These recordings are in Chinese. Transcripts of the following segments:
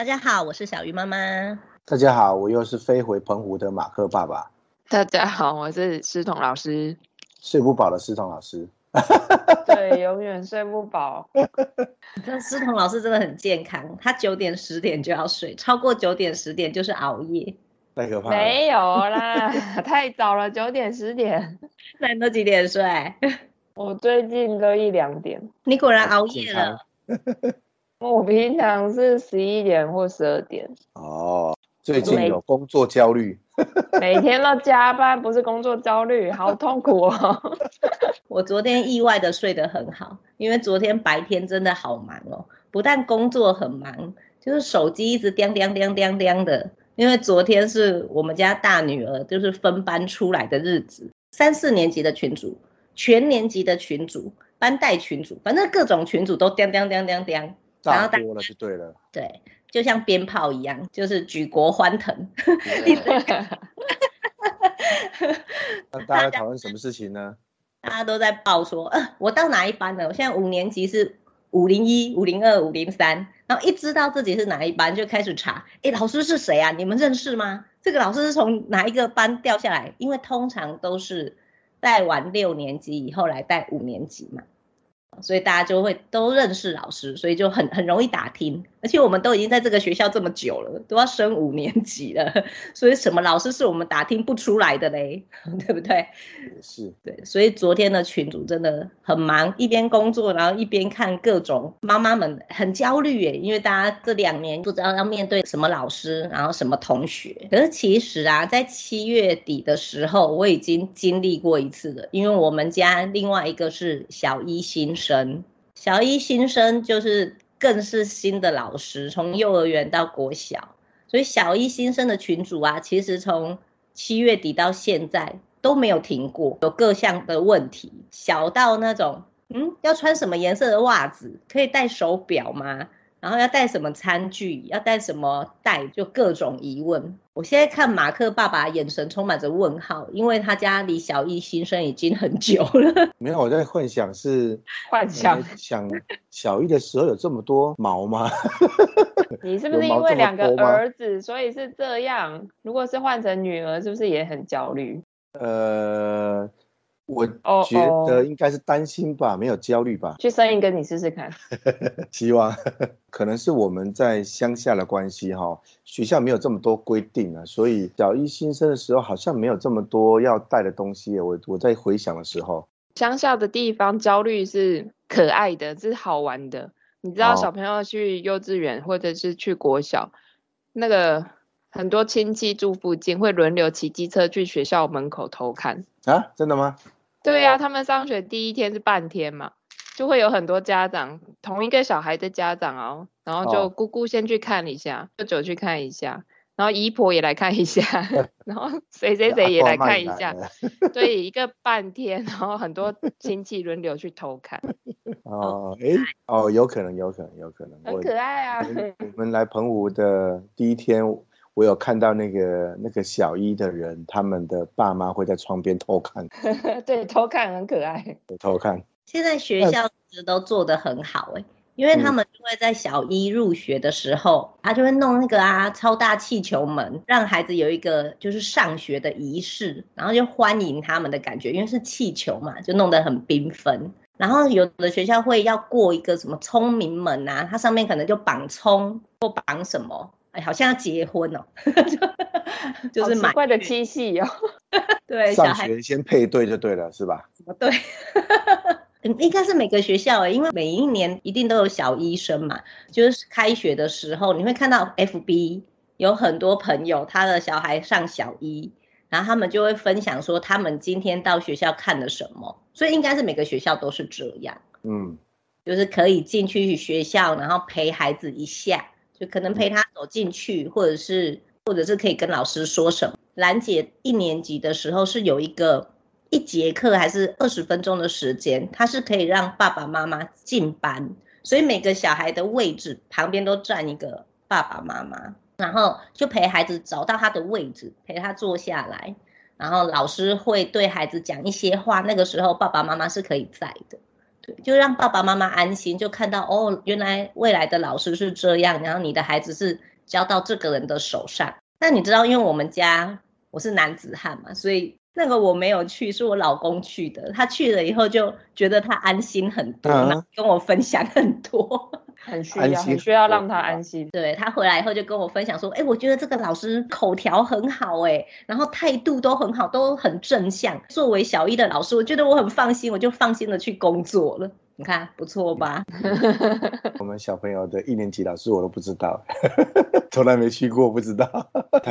大家好，我是小鱼妈妈。大家好，我又是飞回澎湖的马克爸爸。大家好，我是思彤老师。睡不饱的思彤老师。对，永远睡不饱。这思彤老师真的很健康，他九点十点就要睡，超过九点十点就是熬夜。太可怕了。没有啦，太早了，九点十点。那你都几点睡？我最近都一两点。你果然熬夜了。我平常是十一点或十二点。哦，最近有工作焦虑。每天都加班，不是工作焦虑，好痛苦哦。我昨天意外的睡得很好，因为昨天白天真的好忙哦，不但工作很忙，就是手机一直叮叮叮叮叮的。因为昨天是我们家大女儿就是分班出来的日子，三四年级的群主，全年级的群主，班带群主，反正各种群主都叮叮叮叮叮。炸多了就对了，对，就像鞭炮一样，就是举国欢腾。那大家讨论什么事情呢？大家都在报说，呃，我到哪一班了？我现在五年级是五零一、五零二、五零三，然后一知道自己是哪一班，就开始查。哎，老师是谁啊？你们认识吗？这个老师是从哪一个班掉下来？因为通常都是带完六年级以后来带五年级嘛。所以大家就会都认识老师，所以就很很容易打听。而且我们都已经在这个学校这么久了，都要升五年级了，所以什么老师是我们打听不出来的嘞，对不对？是，对。所以昨天的群主真的很忙，一边工作，然后一边看各种妈妈们很焦虑耶，因为大家这两年不知道要面对什么老师，然后什么同学。可是其实啊，在七月底的时候，我已经经历过一次了，因为我们家另外一个是小一新生，小一新生就是。更是新的老师，从幼儿园到国小，所以小一新生的群主啊，其实从七月底到现在都没有停过，有各项的问题，小到那种，嗯，要穿什么颜色的袜子，可以戴手表吗？然后要带什么餐具，要带什么袋，就各种疑问。我现在看马克爸爸眼神充满着问号，因为他家离小一新生已经很久了。没有，我在幻想是幻想，想小一的时候有这么多毛吗？你是不是因为两个儿子，所以是这样？如果是换成女儿，是不是也很焦虑？呃。我觉得应该是担心吧，oh, oh. 没有焦虑吧。去生一个你试试看。希望可能是我们在乡下的关系哈，学校没有这么多规定啊，所以小一新生的时候好像没有这么多要带的东西。我我在回想的时候，乡下的地方焦虑是可爱的，是好玩的。你知道小朋友去幼稚园或者是去国小，oh. 那个很多亲戚住附近会轮流骑机车去学校门口偷看啊？真的吗？对呀、啊，他们上学第一天是半天嘛，就会有很多家长，同一个小孩的家长哦，然后就姑姑先去看一下，舅舅去看一下，然后姨婆也来看一下，然后谁谁谁也来看一下，对，一个半天，然后很多亲戚轮流去偷看。哦，哎，哦，有可能，有可能，有可能，很可爱啊。我们来澎湖的第一天。我有看到那个那个小一的人，他们的爸妈会在窗边偷看，对，偷看很可爱，偷看。现在学校其实都做得很好哎，因为他们就会在小一入学的时候，他就会弄那个啊超大气球门，让孩子有一个就是上学的仪式，然后就欢迎他们的感觉，因为是气球嘛，就弄得很缤纷。然后有的学校会要过一个什么聪明门啊，它上面可能就绑葱或绑什么。哎，好像要结婚哦，就就是蛮怪的七夕哦。对，上学先配对就对了，是吧？对，应该是每个学校哎，因为每一年一定都有小医生嘛，就是开学的时候，你会看到 FB 有很多朋友他的小孩上小一，然后他们就会分享说他们今天到学校看了什么，所以应该是每个学校都是这样。嗯，就是可以进去学校，然后陪孩子一下。就可能陪他走进去，或者是，或者是可以跟老师说什么。兰姐一年级的时候是有一个一节课还是二十分钟的时间，他是可以让爸爸妈妈进班，所以每个小孩的位置旁边都站一个爸爸妈妈，然后就陪孩子找到他的位置，陪他坐下来，然后老师会对孩子讲一些话，那个时候爸爸妈妈是可以在的。就让爸爸妈妈安心，就看到哦，原来未来的老师是这样，然后你的孩子是交到这个人的手上。那你知道，因为我们家我是男子汉嘛，所以那个我没有去，是我老公去的。他去了以后就觉得他安心很多，然后跟我分享很多。很需要，很需要让他安心。对，他回来以后就跟我分享说，哎，我觉得这个老师口条很好，哎，然后态度都很好，都很正向。作为小一的老师，我觉得我很放心，我就放心的去工作了。你看不错吧？我们小朋友的一年级老师我都不知道，从来没去过，不知道。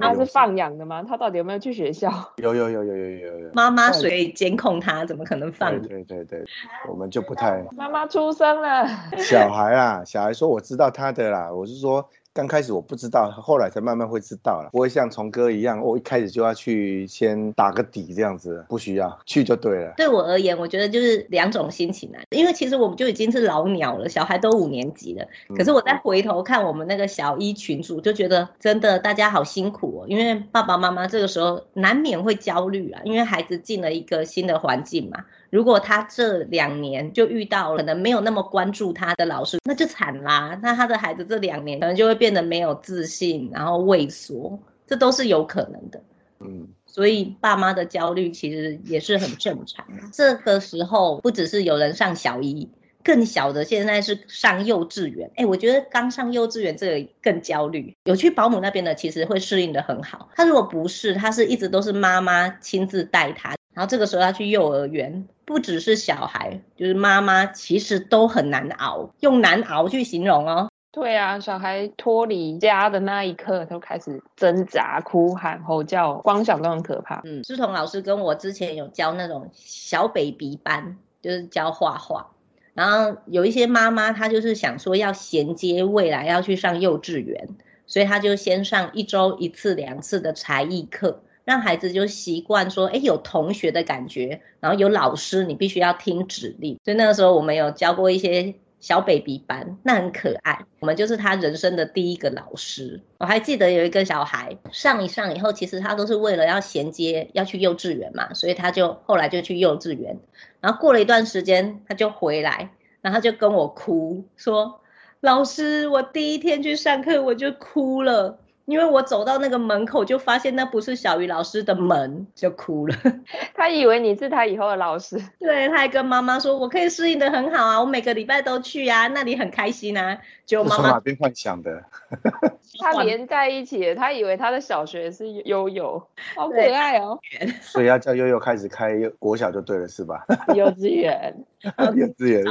他是放养的吗？他到底有没有去学校？有有有有有有有。妈妈所以监控他，怎么可能放？对对对，我们就不太。妈妈出生了。小孩啊，小孩说我知道他的啦，我是说。刚开始我不知道，后来才慢慢会知道了。不会像虫哥一样，我一开始就要去先打个底这样子，不需要去就对了。对我而言，我觉得就是两种心情啊。因为其实我们就已经是老鸟了，小孩都五年级了。可是我再回头看我们那个小一群组，就觉得真的大家好辛苦哦。因为爸爸妈妈这个时候难免会焦虑啊，因为孩子进了一个新的环境嘛。如果他这两年就遇到了可能没有那么关注他的老师，那就惨啦。那他的孩子这两年可能就会变得没有自信，然后畏缩，这都是有可能的。嗯，所以爸妈的焦虑其实也是很正常的。这个时候不只是有人上小一，更小的现在是上幼稚园。哎，我觉得刚上幼稚园这个更焦虑。有去保姆那边的其实会适应得很好。他如果不是，他是一直都是妈妈亲自带他。然后这个时候他去幼儿园，不只是小孩，就是妈妈，其实都很难熬，用难熬去形容哦。对啊，小孩脱离家的那一刻，都开始挣扎、哭喊、吼叫，光想都很可怕。嗯，志彤老师跟我之前有教那种小 baby 班，就是教画画。然后有一些妈妈，她就是想说要衔接未来要去上幼稚园，所以她就先上一周一次、两次的才艺课。让孩子就习惯说，哎，有同学的感觉，然后有老师，你必须要听指令。所以那个时候我们有教过一些小 baby 班，那很可爱。我们就是他人生的第一个老师。我还记得有一个小孩上一上以后，其实他都是为了要衔接要去幼稚园嘛，所以他就后来就去幼稚园。然后过了一段时间，他就回来，然后他就跟我哭说：“老师，我第一天去上课我就哭了。”因为我走到那个门口，就发现那不是小鱼老师的门，就哭了。他以为你是他以后的老师。对，他还跟妈妈说：“我可以适应的很好啊，我每个礼拜都去啊，那里很开心啊。”就妈妈哪边幻想的？他连在一起，他以为他的小学是悠悠，好可爱哦。所以要叫悠悠开始开国小就对了，是吧？幼稚园，幼稚园。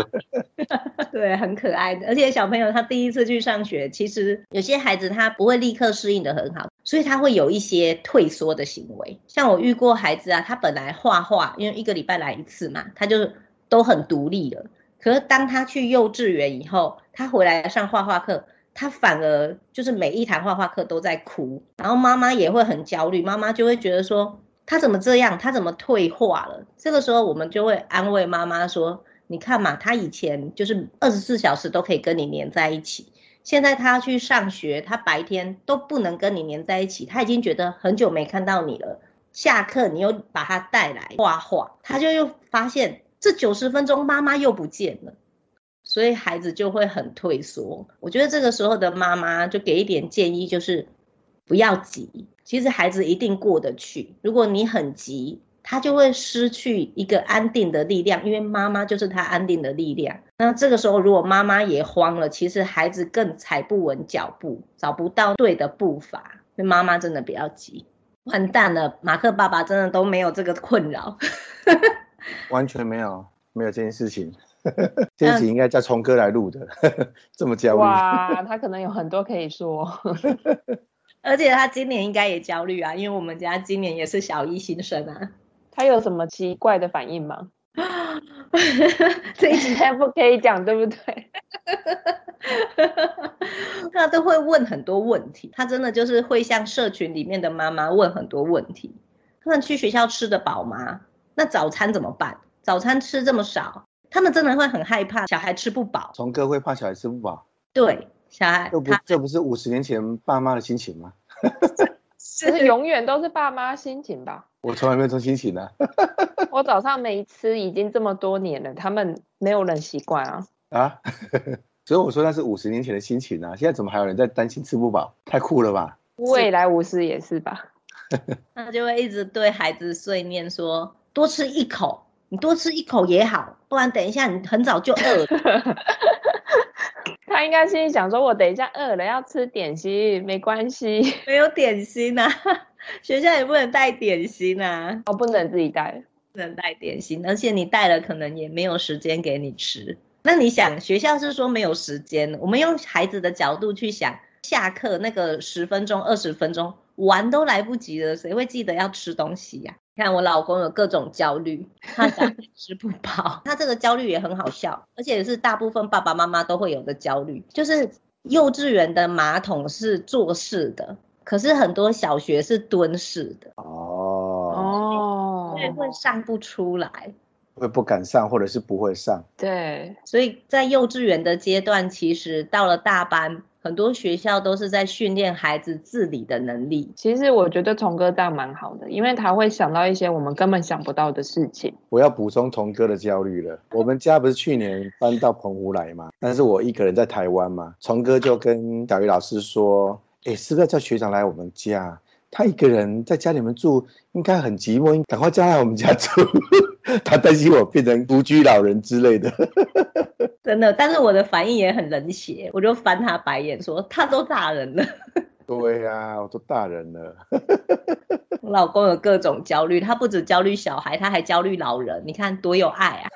对，很可爱的。而且小朋友他第一次去上学，其实有些孩子他不会立刻适应的很好，所以他会有一些退缩的行为。像我遇过孩子啊，他本来画画，因为一个礼拜来一次嘛，他就都很独立了。可是当他去幼稚园以后，他回来上画画课，他反而就是每一堂画画课都在哭，然后妈妈也会很焦虑，妈妈就会觉得说他怎么这样，他怎么退化了？这个时候我们就会安慰妈妈说：“你看嘛，他以前就是二十四小时都可以跟你黏在一起，现在他去上学，他白天都不能跟你黏在一起，他已经觉得很久没看到你了。下课你又把他带来画画，他就又发现。”这九十分钟，妈妈又不见了，所以孩子就会很退缩。我觉得这个时候的妈妈就给一点建议，就是不要急。其实孩子一定过得去。如果你很急，他就会失去一个安定的力量，因为妈妈就是他安定的力量。那这个时候，如果妈妈也慌了，其实孩子更踩不稳脚步，找不到对的步伐。所以妈妈真的不要急。完蛋了，马克爸爸真的都没有这个困扰。完全没有，没有这件事情。这一集应该叫聪哥来录的，这么焦虑。哇，他可能有很多可以说。而且他今年应该也焦虑啊，因为我们家今年也是小一新生啊。他有什么奇怪的反应吗？这一集他不可以讲，对不对？他都会问很多问题，他真的就是会向社群里面的妈妈问很多问题。他们去学校吃得饱吗？那早餐怎么办？早餐吃这么少，他们真的会很害怕小孩吃不饱。从哥会怕小孩吃不饱？对，小孩。这不，这不是五十年前爸妈的心情吗？是永远都是爸妈心情吧？我从来没有这种心情呢、啊。我早上没吃已经这么多年了，他们没有人习惯啊。啊？所以我说那是五十年前的心情啊，现在怎么还有人在担心吃不饱？太酷了吧！未来五十也是吧？那就会一直对孩子碎念说：多吃一口，你多吃一口也好，不然等一下你很早就饿了。他应该心里想说：我等一下饿了要吃点心，没关系，没有点心啊，学校也不能带点心啊，哦，不能自己带，不能带点心，而且你带了可能也没有时间给你吃。那你想，学校是说没有时间，我们用孩子的角度去想，下课那个十分钟、二十分钟玩都来不及了，谁会记得要吃东西呀？看我老公有各种焦虑，他想 吃不饱，他这个焦虑也很好笑，而且是大部分爸爸妈妈都会有的焦虑，就是幼稚园的马桶是坐式的，可是很多小学是蹲式的。哦。哦，所以会上不出来。会不敢上，或者是不会上。对，所以在幼稚园的阶段，其实到了大班，很多学校都是在训练孩子自理的能力。其实我觉得童哥这样蛮好的，因为他会想到一些我们根本想不到的事情。我要补充童哥的焦虑了。我们家不是去年搬到澎湖来嘛，但是我一个人在台湾嘛，童哥就跟小鱼老师说：“哎，是不是要叫学长来我们家？他一个人在家里面住，应该很寂寞，赶快叫来我们家住。”他担心我变成独居老人之类的，真的。但是我的反应也很冷血，我就翻他白眼说：“他都大人了。”对呀、啊，我都大人了。我老公有各种焦虑，他不止焦虑小孩，他还焦虑老人。你看多有爱啊！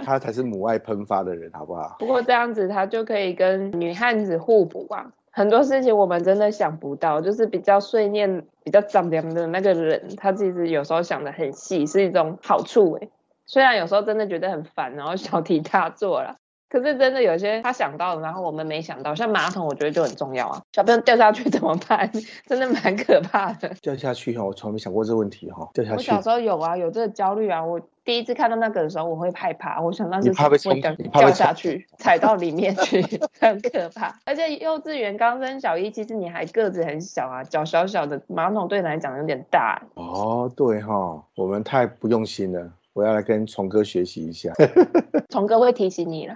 他才是母爱喷发的人，好不好？不过这样子他就可以跟女汉子互补啊。很多事情我们真的想不到，就是比较碎念、比较张扬的那个人，他其实有时候想的很细，是一种好处哎。虽然有时候真的觉得很烦，然后小题大做了。可是真的有些他想到了，然后我们没想到，像马桶，我觉得就很重要啊。小朋友掉下去怎么办？真的蛮可怕的。掉下去哈，我从来没想过这个问题哈。掉下去。我小时候有啊，有这个焦虑啊。我第一次看到那个的时候，我会害怕。我想到是怕被冲，掉下去，踩到里面去，很可怕。而且幼稚园刚升小一，其实你还个子很小啊，脚小小的，马桶对你来讲有点大。哦，对哈，我们太不用心了。我要来跟虫哥学习一下，虫哥会提醒你了。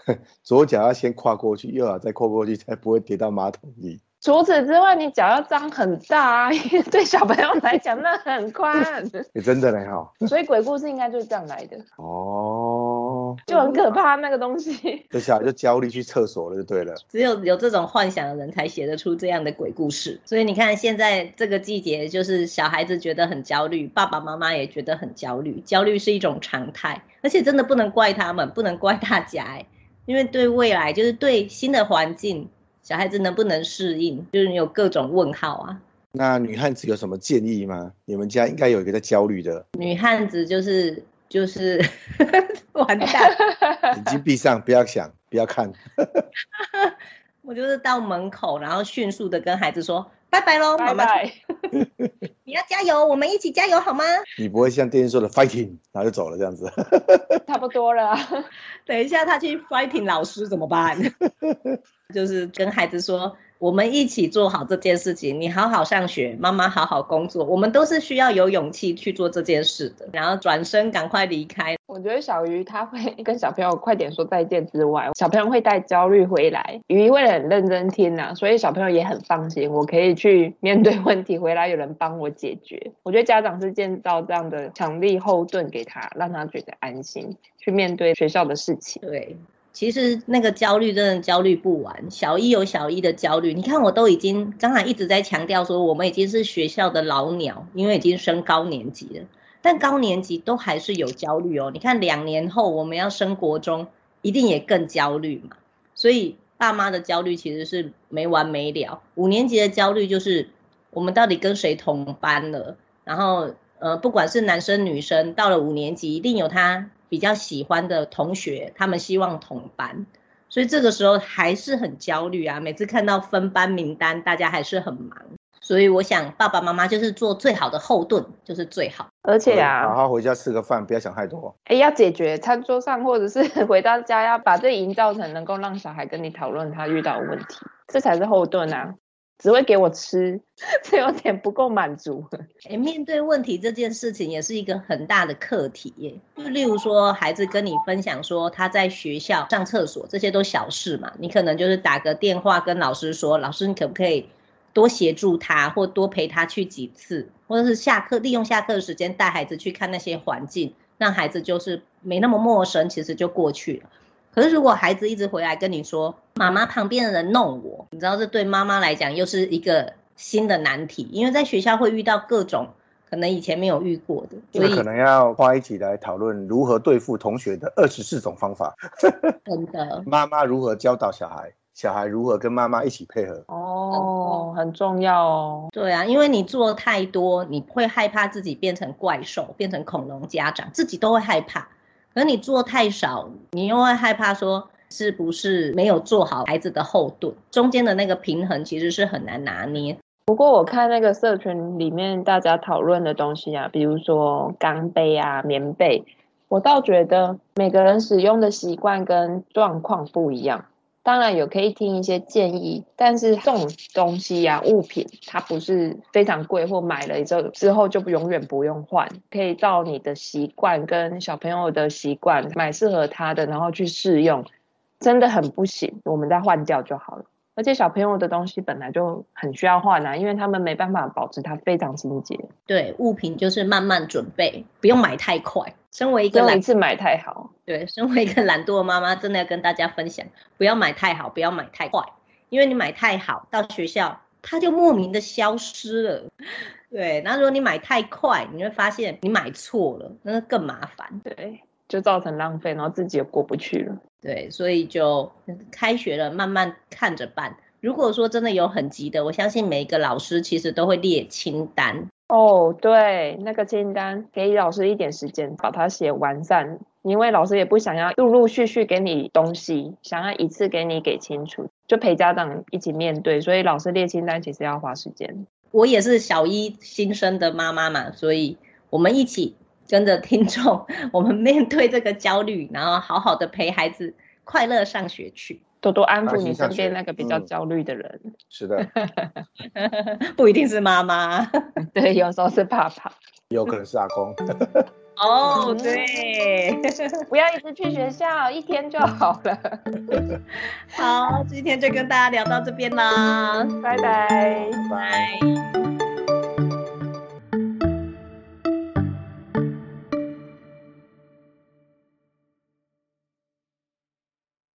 左脚要先跨过去，右脚再跨过去，才不会跌到马桶里。除此之外，你脚要张很大啊，因为对小朋友来讲那很宽。你 真的很好。所以鬼故事应该就是这样来的。哦，就很可怕那个东西。这小孩就焦虑去厕所了，就对了。只有有这种幻想的人才写得出这样的鬼故事。所以你看，现在这个季节，就是小孩子觉得很焦虑，爸爸妈妈也觉得很焦虑。焦虑是一种常态，而且真的不能怪他们，不能怪大家哎，因为对未来，就是对新的环境。小孩子能不能适应，就是你有各种问号啊。那女汉子有什么建议吗？你们家应该有一个在焦虑的。女汉子就是就是 完蛋，眼睛闭上，不要想，不要看。我就是到门口，然后迅速的跟孩子说拜拜喽，妈妈。你要加油，我们一起加油好吗？你不会像电视说的 fighting，然后就走了这样子。差不多了，等一下他去 fighting 老师怎么办？就是跟孩子说，我们一起做好这件事情。你好好上学，妈妈好好工作。我们都是需要有勇气去做这件事的。然后转身赶快离开。我觉得小鱼他会 跟小朋友快点说再见之外，小朋友会带焦虑回来。鱼会很认真听啊，所以小朋友也很放心，我可以去面对问题，回来有人帮我解决。我觉得家长是建造这样的强力后盾给他，让他觉得安心去面对学校的事情。对。其实那个焦虑真的焦虑不完，小一有小一的焦虑。你看，我都已经刚才一直在强调说，我们已经是学校的老鸟，因为已经升高年级了。但高年级都还是有焦虑哦。你看，两年后我们要升国中，一定也更焦虑嘛。所以爸妈的焦虑其实是没完没了。五年级的焦虑就是我们到底跟谁同班了？然后呃，不管是男生女生，到了五年级一定有他。比较喜欢的同学，他们希望同班，所以这个时候还是很焦虑啊。每次看到分班名单，大家还是很忙，所以我想爸爸妈妈就是做最好的后盾，就是最好。而且啊，好好回家吃个饭，不要想太多。哎，要解决餐桌上，或者是 回到家，要把这营造成能够让小孩跟你讨论他遇到的问题，这才是后盾啊。只会给我吃，这有点不够满足。哎，面对问题这件事情也是一个很大的课题耶。就例如说，孩子跟你分享说他在学校上厕所，这些都小事嘛，你可能就是打个电话跟老师说，老师你可不可以多协助他，或多陪他去几次，或者是下课利用下课的时间带孩子去看那些环境，让孩子就是没那么陌生，其实就过去了。可是，如果孩子一直回来跟你说，妈妈旁边的人弄我，你知道这对妈妈来讲又是一个新的难题，因为在学校会遇到各种可能以前没有遇过的，所以可能要花一起来讨论如何对付同学的二十四种方法。真的，妈妈如何教导小孩，小孩如何跟妈妈一起配合？哦，很重要哦。对啊，因为你做太多，你会害怕自己变成怪兽，变成恐龙家长，自己都会害怕。可你做太少，你又会害怕说是不是没有做好孩子的后盾，中间的那个平衡其实是很难拿捏。不过我看那个社群里面大家讨论的东西啊，比如说钢杯啊、棉被，我倒觉得每个人使用的习惯跟状况不一样。当然有可以听一些建议，但是这种东西呀、啊，物品它不是非常贵，或买了之后之后就永远不用换，可以照你的习惯跟小朋友的习惯买适合他的，然后去试用。真的很不行，我们再换掉就好了。而且小朋友的东西本来就很需要换啊，因为他们没办法保持它非常清洁。对，物品就是慢慢准备，不用买太快。身为一个懒，一次买太好。对，身为一个懒惰的妈妈，真的要跟大家分享，不要买太好，不要买太快，因为你买太好，到学校它就莫名的消失了。对，那如果你买太快，你会发现你买错了，那更麻烦。对，就造成浪费，然后自己也过不去了。对，所以就开学了，慢慢看着办。如果说真的有很急的，我相信每一个老师其实都会列清单。哦，对，那个清单给老师一点时间把它写完善，因为老师也不想要陆陆续续给你东西，想要一次给你给清楚，就陪家长一起面对，所以老师列清单其实要花时间。我也是小一新生的妈妈嘛，所以我们一起。跟着听众，我们面对这个焦虑，然后好好的陪孩子快乐上学去，多多安抚你身边那个比较焦虑的人。嗯、是的，不一定是妈妈，对，有时候是爸爸，有可能是阿公。哦，对，不要一直去学校，一天就好了。好，今天就跟大家聊到这边啦，拜拜，拜。